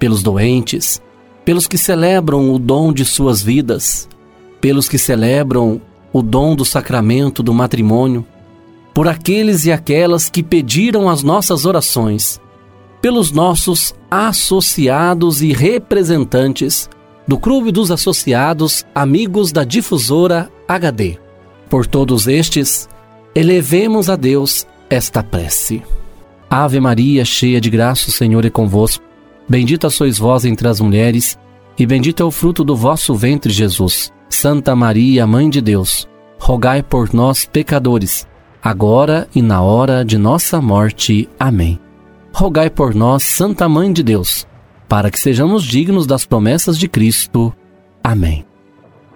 pelos doentes, pelos que celebram o dom de suas vidas, pelos que celebram o dom do sacramento do matrimônio, por aqueles e aquelas que pediram as nossas orações, pelos nossos associados e representantes do Clube dos Associados Amigos da Difusora HD. Por todos estes, elevemos a Deus esta prece. Ave Maria, cheia de graça, o Senhor é convosco. Bendita sois vós entre as mulheres, e bendito é o fruto do vosso ventre, Jesus. Santa Maria, Mãe de Deus, rogai por nós, pecadores, agora e na hora de nossa morte. Amém. Rogai por nós, Santa Mãe de Deus, para que sejamos dignos das promessas de Cristo. Amém.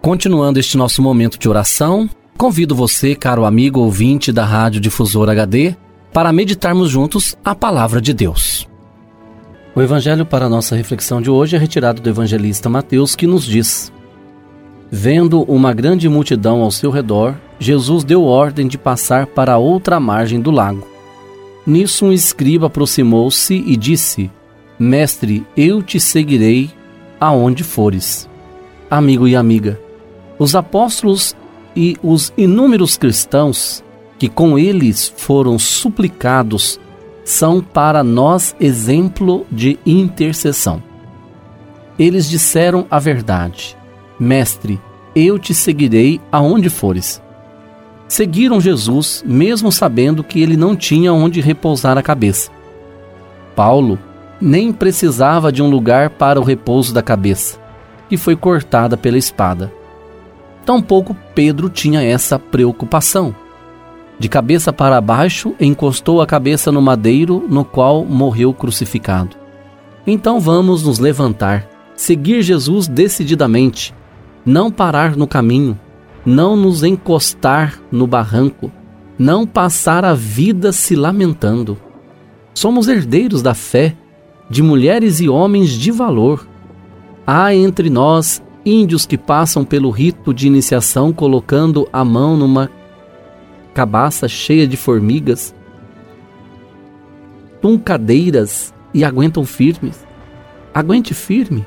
Continuando este nosso momento de oração, convido você, caro amigo ouvinte da Rádio Difusor HD, para meditarmos juntos a palavra de Deus. O evangelho para nossa reflexão de hoje é retirado do evangelista Mateus, que nos diz: Vendo uma grande multidão ao seu redor, Jesus deu ordem de passar para outra margem do lago. Nisso um escriba aproximou-se e disse: Mestre, eu te seguirei aonde fores. Amigo e amiga, os apóstolos e os inúmeros cristãos que com eles foram suplicados são para nós exemplo de intercessão. Eles disseram a verdade: Mestre, eu te seguirei aonde fores. Seguiram Jesus, mesmo sabendo que ele não tinha onde repousar a cabeça. Paulo nem precisava de um lugar para o repouso da cabeça, que foi cortada pela espada. Tampouco Pedro tinha essa preocupação de cabeça para baixo, encostou a cabeça no madeiro no qual morreu crucificado. Então vamos nos levantar, seguir Jesus decididamente, não parar no caminho, não nos encostar no barranco, não passar a vida se lamentando. Somos herdeiros da fé, de mulheres e homens de valor. Há entre nós índios que passam pelo rito de iniciação colocando a mão numa cabaça cheia de formigas, tuncadeiras e aguentam firmes. Aguente firme,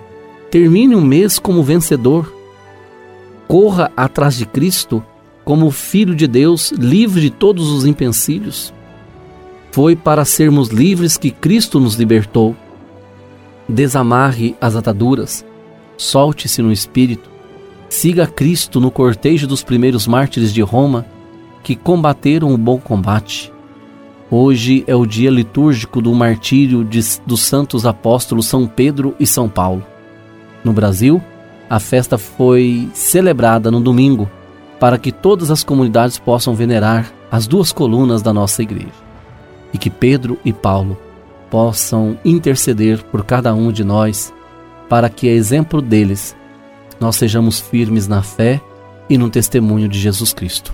termine um mês como vencedor. Corra atrás de Cristo como Filho de Deus, livre de todos os empecilhos. Foi para sermos livres que Cristo nos libertou. Desamarre as ataduras, solte-se no espírito, siga Cristo no cortejo dos primeiros mártires de Roma que combateram o bom combate. Hoje é o dia litúrgico do martírio de, dos santos apóstolos São Pedro e São Paulo. No Brasil, a festa foi celebrada no domingo para que todas as comunidades possam venerar as duas colunas da nossa igreja e que Pedro e Paulo possam interceder por cada um de nós para que, a exemplo deles, nós sejamos firmes na fé e no testemunho de Jesus Cristo